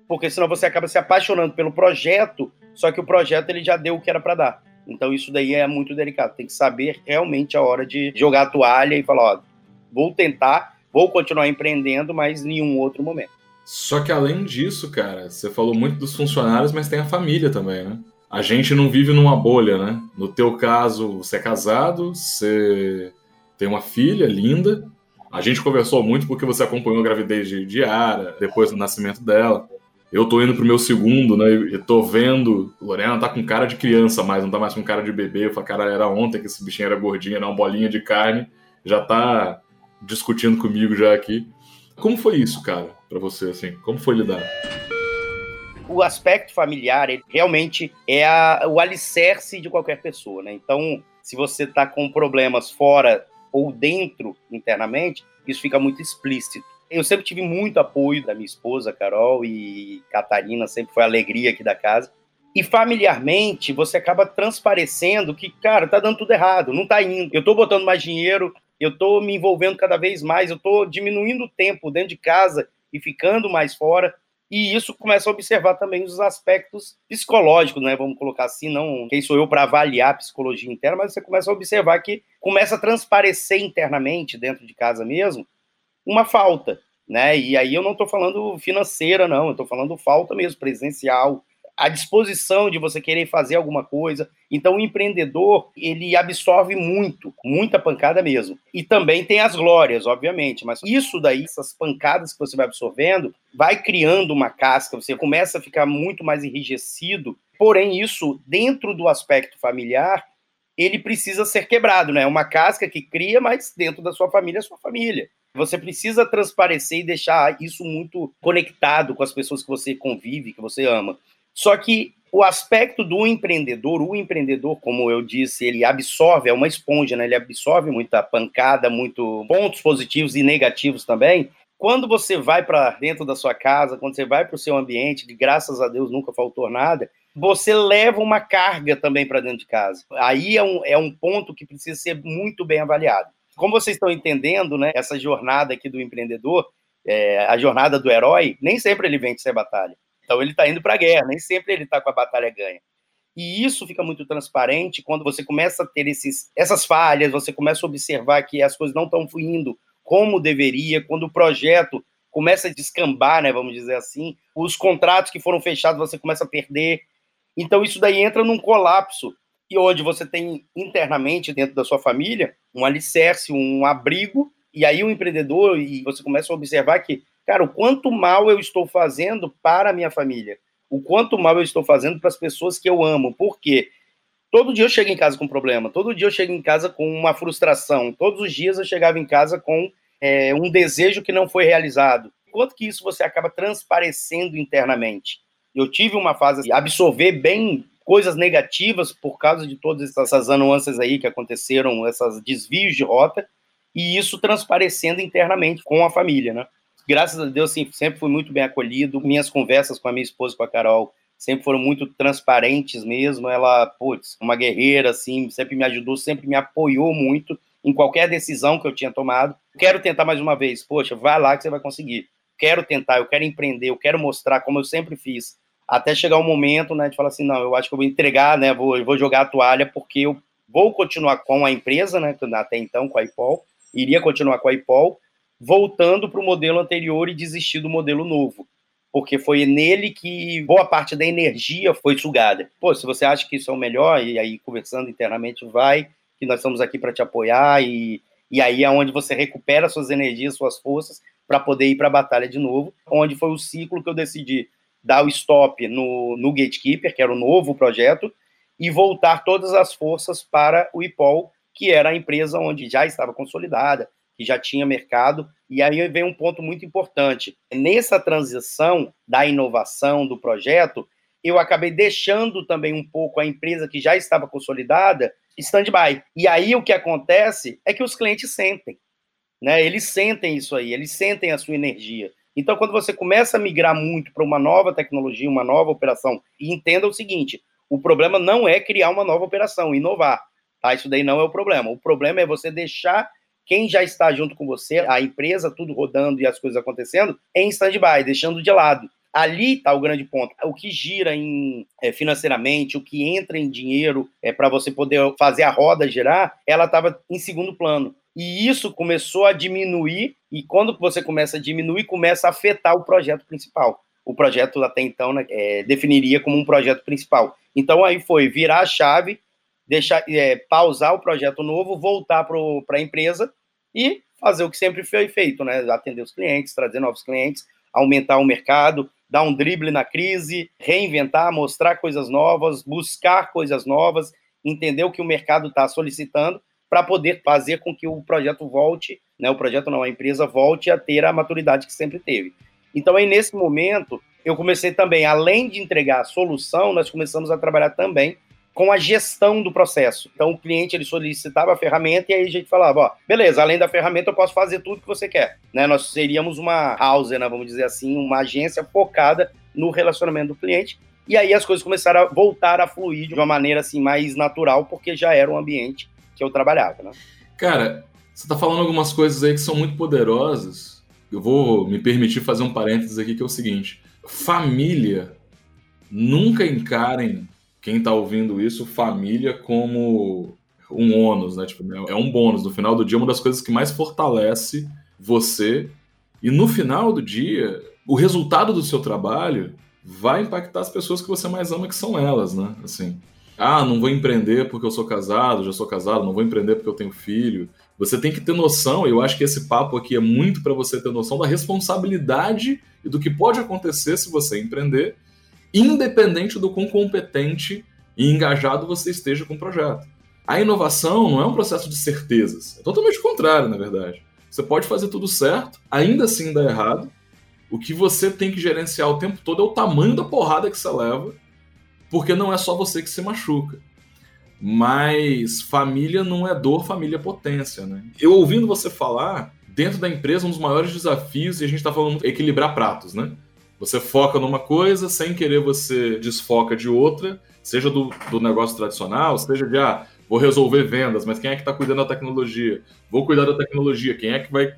porque senão você acaba se apaixonando pelo projeto, só que o projeto ele já deu o que era para dar. Então isso daí é muito delicado, tem que saber realmente a hora de jogar a toalha e falar, ó, vou tentar, vou continuar empreendendo, mas em nenhum outro momento. Só que além disso, cara, você falou muito dos funcionários, mas tem a família também, né? A gente não vive numa bolha, né? No teu caso, você é casado, você tem uma filha linda. A gente conversou muito porque você acompanhou a gravidez de Diara, depois do nascimento dela. Eu tô indo pro meu segundo, né? E tô vendo. Lorena tá com cara de criança mais, não tá mais com cara de bebê. Eu falei, cara, era ontem que esse bichinho era gordinho, era uma bolinha de carne. Já tá discutindo comigo já aqui. Como foi isso, cara, para você, assim? Como foi lidar? O aspecto familiar, ele realmente é a, o alicerce de qualquer pessoa, né? Então, se você tá com problemas fora ou dentro internamente, isso fica muito explícito. Eu sempre tive muito apoio da minha esposa, Carol, e Catarina sempre foi a alegria aqui da casa. E familiarmente, você acaba transparecendo que, cara, tá dando tudo errado, não tá indo. Eu tô botando mais dinheiro, eu tô me envolvendo cada vez mais, eu tô diminuindo o tempo dentro de casa e ficando mais fora. E isso começa a observar também os aspectos psicológicos, né? Vamos colocar assim, não quem sou eu para avaliar a psicologia interna, mas você começa a observar que começa a transparecer internamente, dentro de casa mesmo, uma falta, né? E aí eu não estou falando financeira, não, eu estou falando falta mesmo, presencial, a disposição de você querer fazer alguma coisa. Então, o empreendedor, ele absorve muito, muita pancada mesmo. E também tem as glórias, obviamente, mas isso daí, essas pancadas que você vai absorvendo, vai criando uma casca, você começa a ficar muito mais enrijecido. Porém, isso, dentro do aspecto familiar, ele precisa ser quebrado, né? É uma casca que cria, mas dentro da sua família é sua família. Você precisa transparecer e deixar isso muito conectado com as pessoas que você convive, que você ama. Só que o aspecto do empreendedor, o empreendedor, como eu disse, ele absorve, é uma esponja, né? Ele absorve muita pancada, muito pontos positivos e negativos também. Quando você vai para dentro da sua casa, quando você vai para o seu ambiente, que graças a Deus nunca faltou nada, você leva uma carga também para dentro de casa. Aí é um, é um ponto que precisa ser muito bem avaliado. Como vocês estão entendendo, né, essa jornada aqui do empreendedor, é, a jornada do herói, nem sempre ele vence a batalha. Então ele está indo para a guerra, nem sempre ele está com a batalha ganha. E isso fica muito transparente quando você começa a ter esses, essas falhas, você começa a observar que as coisas não estão fluindo como deveria, quando o projeto começa a descambar, né, vamos dizer assim, os contratos que foram fechados você começa a perder. Então isso daí entra num colapso e onde você tem internamente dentro da sua família um alicerce, um abrigo, e aí o empreendedor e você começa a observar que cara, o quanto mal eu estou fazendo para a minha família, o quanto mal eu estou fazendo para as pessoas que eu amo, porque todo dia eu chego em casa com um problema, todo dia eu chego em casa com uma frustração, todos os dias eu chegava em casa com é, um desejo que não foi realizado. Quanto que isso você acaba transparecendo internamente? Eu tive uma fase de absorver bem coisas negativas por causa de todas essas nuances aí que aconteceram, esses desvios de rota, e isso transparecendo internamente com a família, né? Graças a Deus, assim, sempre fui muito bem acolhido. Minhas conversas com a minha esposa, com a Carol, sempre foram muito transparentes mesmo. Ela, putz, uma guerreira, assim, sempre me ajudou, sempre me apoiou muito em qualquer decisão que eu tinha tomado. Quero tentar mais uma vez. Poxa, vai lá que você vai conseguir. Quero tentar, eu quero empreender, eu quero mostrar como eu sempre fiz. Até chegar o um momento, né, de falar assim, não, eu acho que eu vou entregar, né, vou, vou jogar a toalha porque eu vou continuar com a empresa, né, até então com a IPOL, iria continuar com a IPOL, voltando para o modelo anterior e desistir do modelo novo. Porque foi nele que boa parte da energia foi sugada. Pô, se você acha que isso é o melhor, e aí conversando internamente, vai, que nós estamos aqui para te apoiar, e, e aí é onde você recupera suas energias, suas forças, para poder ir para a batalha de novo. Onde foi o ciclo que eu decidi dar o stop no, no Gatekeeper, que era o novo projeto, e voltar todas as forças para o IPOL, que era a empresa onde já estava consolidada, que já tinha mercado. E aí vem um ponto muito importante. Nessa transição da inovação do projeto, eu acabei deixando também um pouco a empresa que já estava consolidada stand-by. E aí o que acontece é que os clientes sentem. Né? Eles sentem isso aí, eles sentem a sua energia. Então, quando você começa a migrar muito para uma nova tecnologia, uma nova operação, e entenda o seguinte: o problema não é criar uma nova operação, inovar. Tá? Isso daí não é o problema. O problema é você deixar quem já está junto com você, a empresa, tudo rodando e as coisas acontecendo, em stand-by, deixando de lado. Ali está o grande ponto. O que gira em, é, financeiramente, o que entra em dinheiro é, para você poder fazer a roda girar, ela estava em segundo plano. E isso começou a diminuir, e quando você começa a diminuir, começa a afetar o projeto principal. O projeto até então né, é, definiria como um projeto principal. Então aí foi virar a chave, deixar, é, pausar o projeto novo, voltar para a empresa e fazer o que sempre foi feito, né? Atender os clientes, trazer novos clientes, aumentar o mercado, dar um drible na crise, reinventar, mostrar coisas novas, buscar coisas novas, entender o que o mercado está solicitando para poder fazer com que o projeto volte, né? O projeto não, a empresa volte a ter a maturidade que sempre teve. Então aí nesse momento eu comecei também, além de entregar a solução, nós começamos a trabalhar também com a gestão do processo. Então, o cliente ele solicitava a ferramenta e aí a gente falava, ó, beleza, além da ferramenta eu posso fazer tudo que você quer. Né? Nós seríamos uma house, né, vamos dizer assim, uma agência focada no relacionamento do cliente. E aí as coisas começaram a voltar a fluir de uma maneira assim mais natural, porque já era um ambiente que eu trabalhava, né? Cara, você está falando algumas coisas aí que são muito poderosas. Eu vou me permitir fazer um parênteses aqui que é o seguinte: família, nunca encarem quem está ouvindo isso, família, como um ônus, né? Tipo, é um bônus. No final do dia, uma das coisas que mais fortalece você. E no final do dia, o resultado do seu trabalho vai impactar as pessoas que você mais ama, que são elas, né? Assim, ah, não vou empreender porque eu sou casado, já sou casado, não vou empreender porque eu tenho filho. Você tem que ter noção, e eu acho que esse papo aqui é muito para você ter noção da responsabilidade e do que pode acontecer se você empreender independente do quão competente e engajado você esteja com o projeto. A inovação não é um processo de certezas, é totalmente contrário, na verdade. Você pode fazer tudo certo, ainda assim dar errado. O que você tem que gerenciar o tempo todo é o tamanho da porrada que você leva, porque não é só você que se machuca. Mas família não é dor, família é potência, né? Eu ouvindo você falar, dentro da empresa, um dos maiores desafios, e a gente está falando equilibrar pratos, né? Você foca numa coisa, sem querer você desfoca de outra, seja do, do negócio tradicional, seja de, ah, vou resolver vendas, mas quem é que está cuidando da tecnologia? Vou cuidar da tecnologia, quem é que vai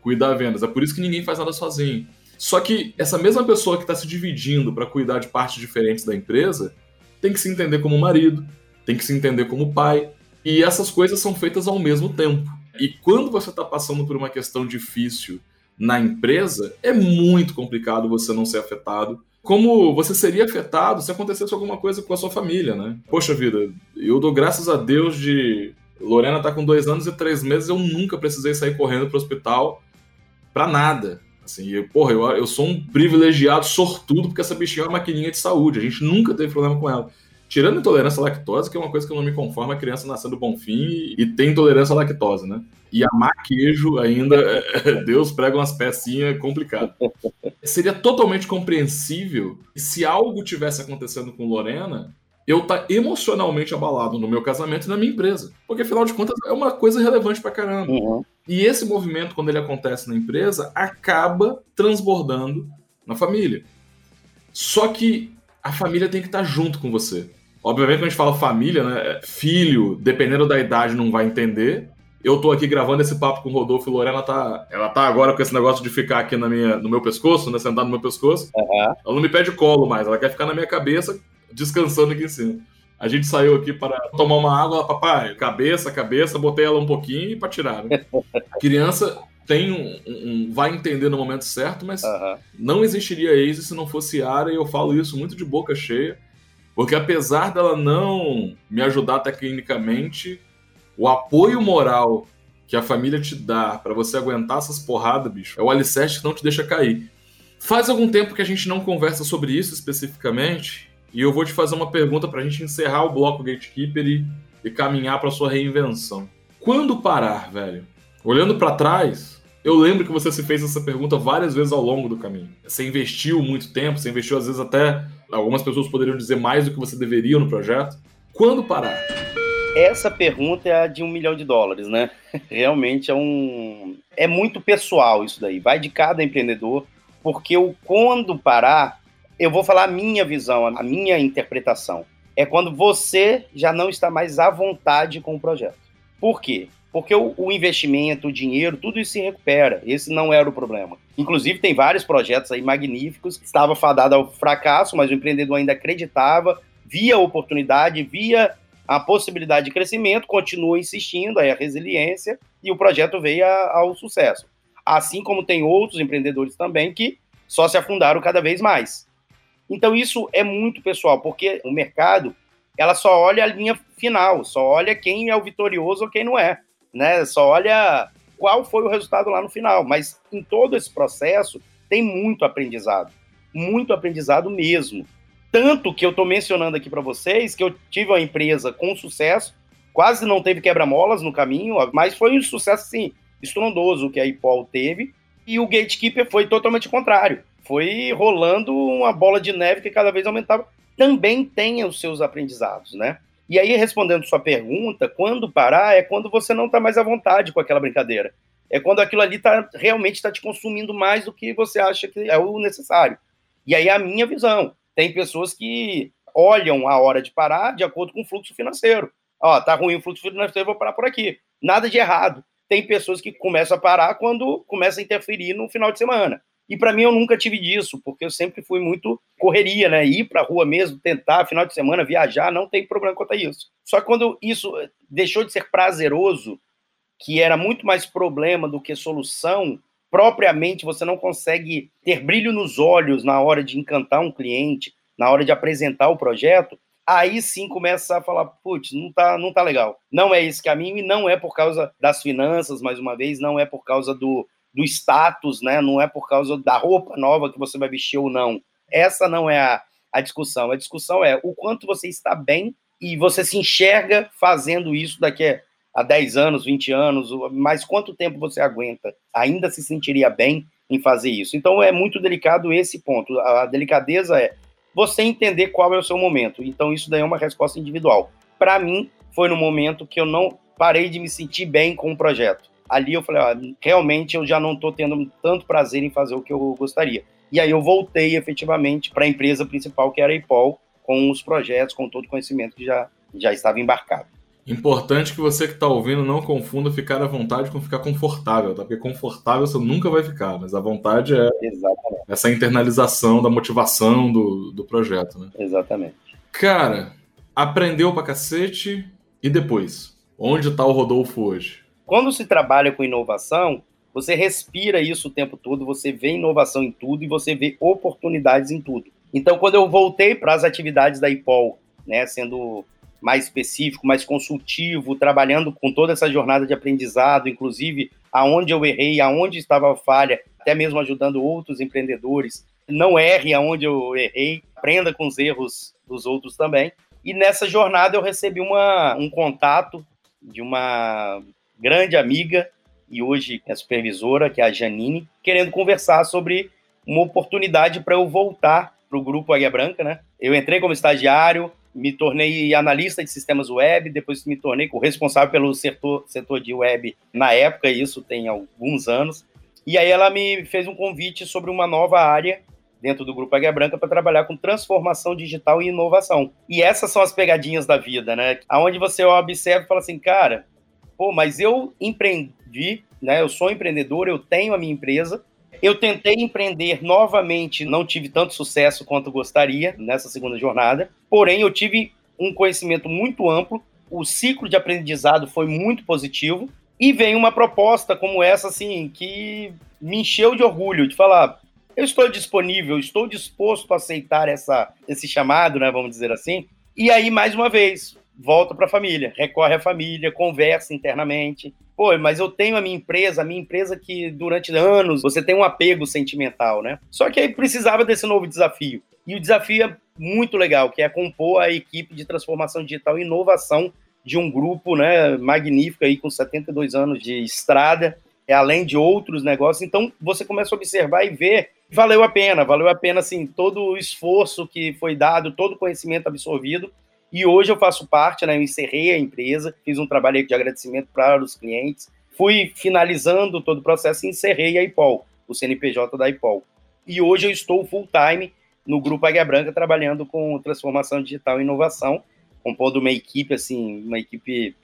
cuidar das vendas? É por isso que ninguém faz nada sozinho. Só que essa mesma pessoa que está se dividindo para cuidar de partes diferentes da empresa tem que se entender como marido, tem que se entender como pai, e essas coisas são feitas ao mesmo tempo. E quando você está passando por uma questão difícil na empresa, é muito complicado você não ser afetado. Como você seria afetado se acontecesse alguma coisa com a sua família, né? Poxa vida, eu dou graças a Deus de. Lorena tá com dois anos e três meses, eu nunca precisei sair correndo pro hospital pra nada. Assim, eu, porra, eu, eu sou um privilegiado, sortudo, porque essa bichinha é uma maquininha de saúde. A gente nunca teve problema com ela. Tirando intolerância à lactose, que é uma coisa que eu não me conformo, a criança nascendo bom fim e, e tem intolerância à lactose, né? E amar queijo ainda, Deus prega umas pecinhas complicadas. Seria totalmente compreensível se algo tivesse acontecendo com Lorena, eu tá emocionalmente abalado no meu casamento e na minha empresa. Porque, afinal de contas, é uma coisa relevante pra caramba. Uhum. E esse movimento, quando ele acontece na empresa, acaba transbordando na família. Só que a família tem que estar junto com você. Obviamente, quando a gente fala família, né? Filho, dependendo da idade, não vai entender. Eu tô aqui gravando esse papo com o Rodolfo e Lorena tá. Ela tá agora com esse negócio de ficar aqui na minha, no meu pescoço, né? Sentar no meu pescoço. Uhum. Ela não me pede colo mais, ela quer ficar na minha cabeça, descansando aqui em cima. A gente saiu aqui para tomar uma água, papai, cabeça, cabeça, botei ela um pouquinho para tirar. Né? Criança tem um, um, vai entender no momento certo, mas uhum. não existiria Ace se não fosse Ara, e eu falo isso muito de boca cheia. Porque apesar dela não me ajudar tecnicamente, o apoio moral que a família te dá para você aguentar essas porradas, bicho, é o alicerce que não te deixa cair. Faz algum tempo que a gente não conversa sobre isso especificamente, e eu vou te fazer uma pergunta para a gente encerrar o bloco Gatekeeper e, e caminhar para sua reinvenção. Quando parar, velho? Olhando para trás, eu lembro que você se fez essa pergunta várias vezes ao longo do caminho. Você investiu muito tempo, você investiu às vezes até algumas pessoas poderiam dizer mais do que você deveria no projeto. Quando parar? Essa pergunta é a de um milhão de dólares, né? Realmente é um. É muito pessoal isso daí. Vai de cada empreendedor, porque o quando parar, eu vou falar a minha visão, a minha interpretação. É quando você já não está mais à vontade com o projeto. Por quê? Porque o, o, investimento, o dinheiro, tudo isso se recupera. Esse não era o problema. Inclusive, tem vários projetos aí magníficos que estava fadado ao fracasso, mas o empreendedor ainda acreditava, via a oportunidade, via a possibilidade de crescimento, continua insistindo, aí a resiliência, e o projeto veio a, ao sucesso. Assim como tem outros empreendedores também que só se afundaram cada vez mais. Então, isso é muito pessoal, porque o mercado ela só olha a linha final, só olha quem é o vitorioso ou quem não é né? Só olha qual foi o resultado lá no final. Mas em todo esse processo tem muito aprendizado, muito aprendizado mesmo. Tanto que eu estou mencionando aqui para vocês que eu tive uma empresa com sucesso, quase não teve quebra-molas no caminho, mas foi um sucesso, sim, estrondoso que a IPOL teve. E o Gatekeeper foi totalmente contrário. Foi rolando uma bola de neve que cada vez aumentava. Também tem os seus aprendizados, né? E aí, respondendo sua pergunta, quando parar é quando você não está mais à vontade com aquela brincadeira. É quando aquilo ali tá, realmente está te consumindo mais do que você acha que é o necessário. E aí, a minha visão. Tem pessoas que olham a hora de parar de acordo com o fluxo financeiro. Ó, tá ruim o fluxo financeiro, vou parar por aqui. Nada de errado. Tem pessoas que começam a parar quando começa a interferir no final de semana. E para mim eu nunca tive disso, porque eu sempre fui muito correria, né? Ir para a rua mesmo, tentar, final de semana, viajar, não tem problema quanto a isso. Só que quando isso deixou de ser prazeroso, que era muito mais problema do que solução, propriamente você não consegue ter brilho nos olhos na hora de encantar um cliente, na hora de apresentar o projeto, aí sim começa a falar, putz, não tá, não tá legal. Não é esse caminho e não é por causa das finanças, mais uma vez, não é por causa do, do status, né? Não é por causa da roupa nova que você vai vestir ou não. Essa não é a, a discussão. A discussão é o quanto você está bem e você se enxerga fazendo isso daqui a 10 anos, 20 anos, mas quanto tempo você aguenta? Ainda se sentiria bem em fazer isso? Então é muito delicado esse ponto. A delicadeza é você entender qual é o seu momento. Então isso daí é uma resposta individual. Para mim, foi no momento que eu não parei de me sentir bem com o projeto ali eu falei, ó, realmente eu já não estou tendo tanto prazer em fazer o que eu gostaria. E aí eu voltei efetivamente para a empresa principal, que era a IPOL, com os projetos, com todo o conhecimento que já, já estava embarcado. Importante que você que está ouvindo não confunda ficar à vontade com ficar confortável, tá? Porque confortável você nunca vai ficar, mas a vontade é Exatamente. essa internalização da motivação do, do projeto, né? Exatamente. Cara, aprendeu pra cacete e depois? Onde está o Rodolfo hoje? Quando se trabalha com inovação, você respira isso o tempo todo, você vê inovação em tudo e você vê oportunidades em tudo. Então, quando eu voltei para as atividades da IPOL, né, sendo mais específico, mais consultivo, trabalhando com toda essa jornada de aprendizado, inclusive aonde eu errei, aonde estava a falha, até mesmo ajudando outros empreendedores. Não erre aonde eu errei, aprenda com os erros dos outros também. E nessa jornada eu recebi uma, um contato de uma grande amiga e hoje é supervisora, que é a Janine, querendo conversar sobre uma oportunidade para eu voltar para o grupo Águia Branca, né? Eu entrei como estagiário, me tornei analista de sistemas web, depois me tornei o responsável pelo setor, setor de web na época, isso tem alguns anos. E aí ela me fez um convite sobre uma nova área dentro do Grupo Águia Branca para trabalhar com transformação digital e inovação. E essas são as pegadinhas da vida, né? Aonde você observa e fala assim, cara, pô, mas eu empreendi, né? Eu sou empreendedor, eu tenho a minha empresa. Eu tentei empreender novamente, não tive tanto sucesso quanto gostaria nessa segunda jornada. Porém, eu tive um conhecimento muito amplo, o ciclo de aprendizado foi muito positivo e vem uma proposta como essa assim que me encheu de orgulho de falar, eu estou disponível, estou disposto a aceitar essa, esse chamado, né, vamos dizer assim. E aí, mais uma vez, volta para a família, recorre à família, conversa internamente. Pô, mas eu tenho a minha empresa, a minha empresa que durante anos você tem um apego sentimental, né? Só que aí precisava desse novo desafio. E o desafio é muito legal, que é compor a equipe de transformação digital e inovação de um grupo, né, magnífico aí com 72 anos de estrada, é além de outros negócios. Então você começa a observar e ver valeu a pena, valeu a pena assim todo o esforço que foi dado, todo o conhecimento absorvido e hoje eu faço parte, né? Eu encerrei a empresa, fiz um trabalho de agradecimento para os clientes, fui finalizando todo o processo e encerrei a IPOL, o CNPJ da IPOL. E hoje eu estou full time no Grupo Águia Branca, trabalhando com transformação digital e inovação, compondo uma equipe, assim, uma equipe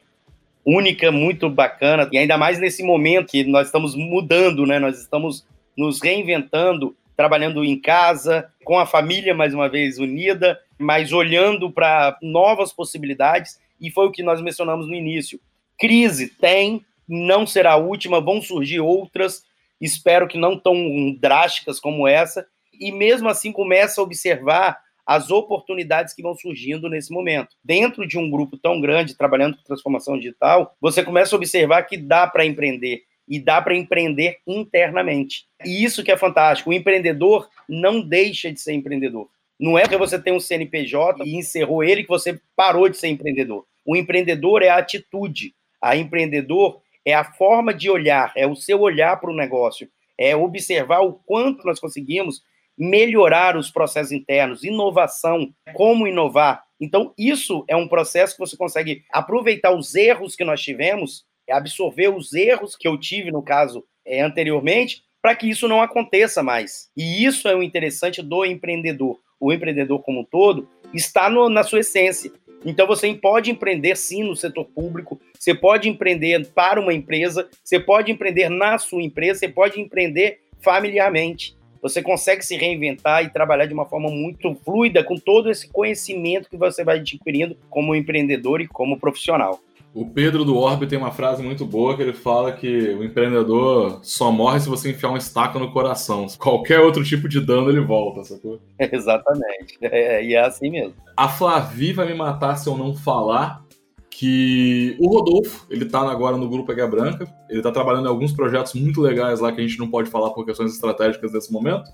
única, muito bacana, e ainda mais nesse momento que nós estamos mudando, né? Nós estamos nos reinventando, trabalhando em casa, com a família, mais uma vez, unida, mas olhando para novas possibilidades, e foi o que nós mencionamos no início. Crise tem, não será a última, vão surgir outras, espero que não tão drásticas como essa, e mesmo assim começa a observar as oportunidades que vão surgindo nesse momento. Dentro de um grupo tão grande, trabalhando com transformação digital, você começa a observar que dá para empreender e dá para empreender internamente. E isso que é fantástico. O empreendedor não deixa de ser empreendedor. Não é porque você tem um CNPJ e encerrou ele que você parou de ser empreendedor. O empreendedor é a atitude. A empreendedor é a forma de olhar, é o seu olhar para o negócio, é observar o quanto nós conseguimos melhorar os processos internos, inovação, como inovar. Então, isso é um processo que você consegue aproveitar os erros que nós tivemos, absorver os erros que eu tive, no caso, é, anteriormente, para que isso não aconteça mais. E isso é o interessante do empreendedor. O empreendedor como um todo está no, na sua essência. Então você pode empreender sim no setor público, você pode empreender para uma empresa, você pode empreender na sua empresa, você pode empreender familiarmente. Você consegue se reinventar e trabalhar de uma forma muito fluida com todo esse conhecimento que você vai adquirindo como empreendedor e como profissional. O Pedro do Orbe tem uma frase muito boa que ele fala que o empreendedor só morre se você enfiar um estaca no coração. Qualquer outro tipo de dano ele volta, sacou? exatamente. É, e é assim mesmo. A Flavi vai me matar se eu não falar que o Rodolfo, ele tá agora no Grupo Águia Branca, ele tá trabalhando em alguns projetos muito legais lá que a gente não pode falar por questões estratégicas nesse momento,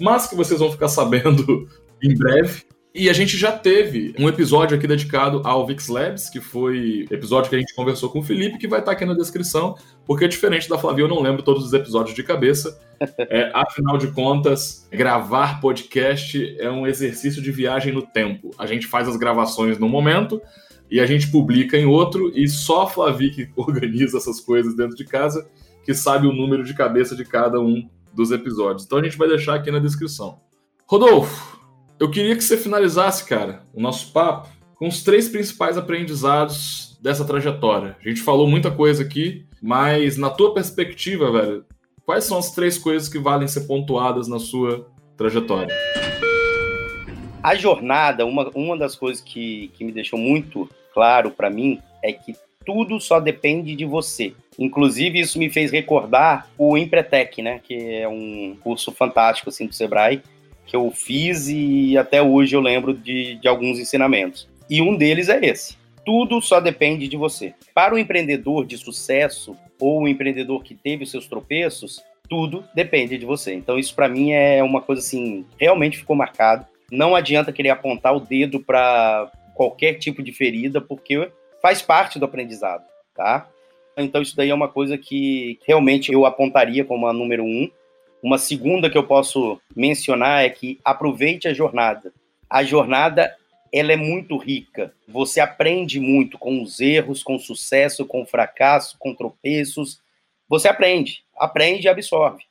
mas que vocês vão ficar sabendo em breve. E a gente já teve um episódio aqui dedicado ao Vix Labs, que foi episódio que a gente conversou com o Felipe, que vai estar aqui na descrição, porque diferente da Flavia, eu não lembro todos os episódios de cabeça. É, afinal de contas, gravar podcast é um exercício de viagem no tempo. A gente faz as gravações no momento e a gente publica em outro, e só a Flavi que organiza essas coisas dentro de casa, que sabe o número de cabeça de cada um dos episódios. Então a gente vai deixar aqui na descrição. Rodolfo, eu queria que você finalizasse, cara, o nosso papo com os três principais aprendizados dessa trajetória. A gente falou muita coisa aqui, mas na tua perspectiva, velho, quais são as três coisas que valem ser pontuadas na sua trajetória? A jornada, uma, uma das coisas que, que me deixou muito claro para mim é que tudo só depende de você. Inclusive, isso me fez recordar o Empretec, né? Que é um curso fantástico assim, do Sebrae, que eu fiz e até hoje eu lembro de, de alguns ensinamentos. E um deles é esse. Tudo só depende de você. Para o empreendedor de sucesso ou o empreendedor que teve os seus tropeços, tudo depende de você. Então isso para mim é uma coisa assim, realmente ficou marcado. Não adianta querer apontar o dedo para qualquer tipo de ferida, porque faz parte do aprendizado, tá? Então isso daí é uma coisa que realmente eu apontaria como a número um. Uma segunda que eu posso mencionar é que aproveite a jornada. A jornada ela é muito rica. Você aprende muito com os erros, com sucesso, com fracasso, com tropeços. Você aprende, aprende e absorve.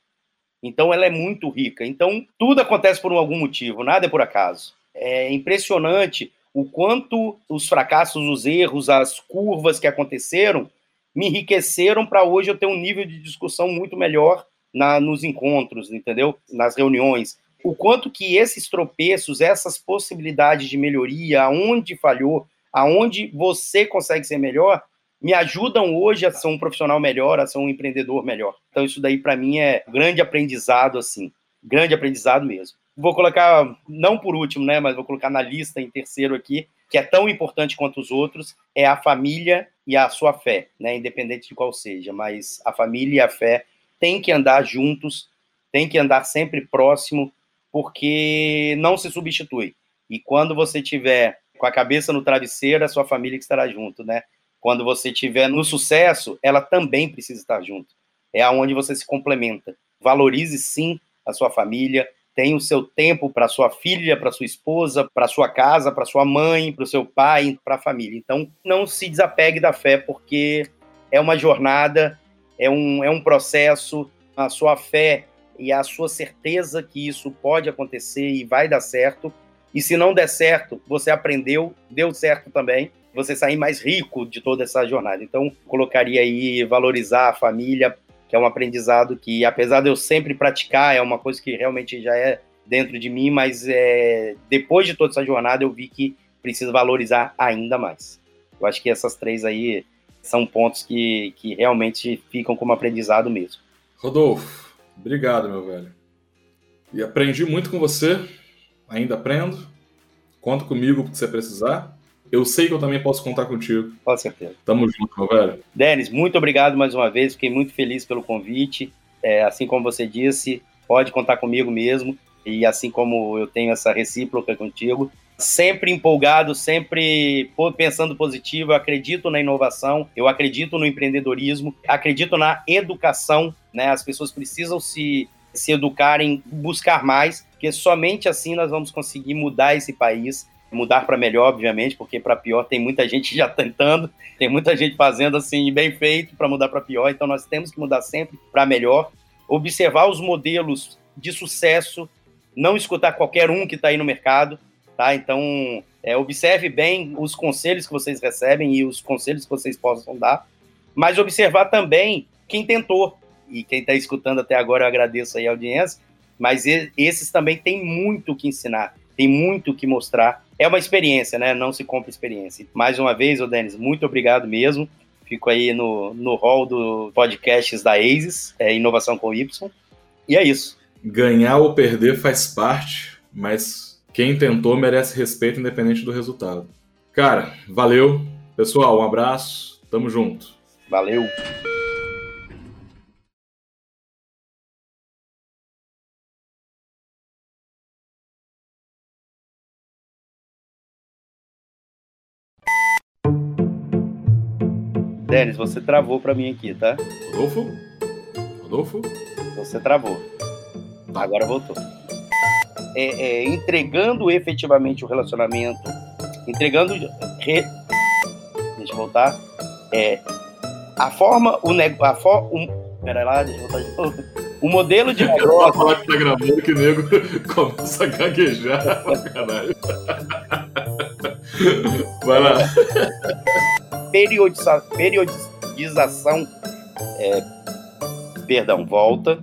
Então ela é muito rica. Então tudo acontece por algum motivo, nada é por acaso. É impressionante o quanto os fracassos, os erros, as curvas que aconteceram me enriqueceram para hoje eu ter um nível de discussão muito melhor na, nos encontros, entendeu? Nas reuniões. O quanto que esses tropeços, essas possibilidades de melhoria, aonde falhou, aonde você consegue ser melhor, me ajudam hoje a ser um profissional melhor, a ser um empreendedor melhor. Então isso daí para mim é grande aprendizado assim, grande aprendizado mesmo. Vou colocar não por último, né, mas vou colocar na lista em terceiro aqui, que é tão importante quanto os outros, é a família e a sua fé, né, independente de qual seja, mas a família e a fé tem que andar juntos, tem que andar sempre próximo, porque não se substitui. E quando você tiver com a cabeça no travesseiro, a sua família que estará junto, né? Quando você tiver no sucesso, ela também precisa estar junto. É aonde você se complementa. Valorize sim a sua família, tenha o seu tempo para sua filha, para sua esposa, para sua casa, para sua mãe, para o seu pai, para a família. Então, não se desapegue da fé, porque é uma jornada é um, é um processo, a sua fé e a sua certeza que isso pode acontecer e vai dar certo. E se não der certo, você aprendeu, deu certo também, você sair mais rico de toda essa jornada. Então, colocaria aí valorizar a família, que é um aprendizado que, apesar de eu sempre praticar, é uma coisa que realmente já é dentro de mim, mas é, depois de toda essa jornada eu vi que preciso valorizar ainda mais. Eu acho que essas três aí são pontos que, que realmente ficam como aprendizado mesmo. Rodolfo, obrigado, meu velho. E aprendi muito com você, ainda aprendo. Conta comigo se você precisar. Eu sei que eu também posso contar contigo. Com certeza. Tamo junto, meu velho. Denis, muito obrigado mais uma vez. Fiquei muito feliz pelo convite. É, assim como você disse, pode contar comigo mesmo. E assim como eu tenho essa recíproca contigo, sempre empolgado, sempre pensando positivo. Eu acredito na inovação, eu acredito no empreendedorismo, acredito na educação. Né? As pessoas precisam se se educarem, buscar mais, porque somente assim nós vamos conseguir mudar esse país, mudar para melhor, obviamente, porque para pior tem muita gente já tentando, tem muita gente fazendo assim bem feito para mudar para pior, então nós temos que mudar sempre para melhor, observar os modelos de sucesso, não escutar qualquer um que está aí no mercado, tá? Então, é, observe bem os conselhos que vocês recebem e os conselhos que vocês possam dar, mas observar também quem tentou, e quem está escutando até agora eu agradeço aí a audiência, mas esses também têm muito que ensinar, tem muito que mostrar. É uma experiência, né? Não se compra experiência. Mais uma vez, ô Denis, muito obrigado mesmo. Fico aí no, no hall do podcasts da ASIS, é Inovação com Y. E é isso. Ganhar ou perder faz parte, mas quem tentou merece respeito independente do resultado. Cara, valeu. Pessoal, um abraço. Tamo junto. Valeu. Denis, você travou para mim aqui, tá? Rodolfo? Rodolfo? Você travou. Agora voltou. É, é, entregando efetivamente o relacionamento, entregando. Re... Deixa eu voltar. É, a forma, o negócio. A for, um, pera lá, deixa eu voltar de novo. O modelo de negócio. Eu falar que tá gravando que o nego começa a gaguejar. Caralho. Vai lá. Periodiza, periodização. É, perdão, volta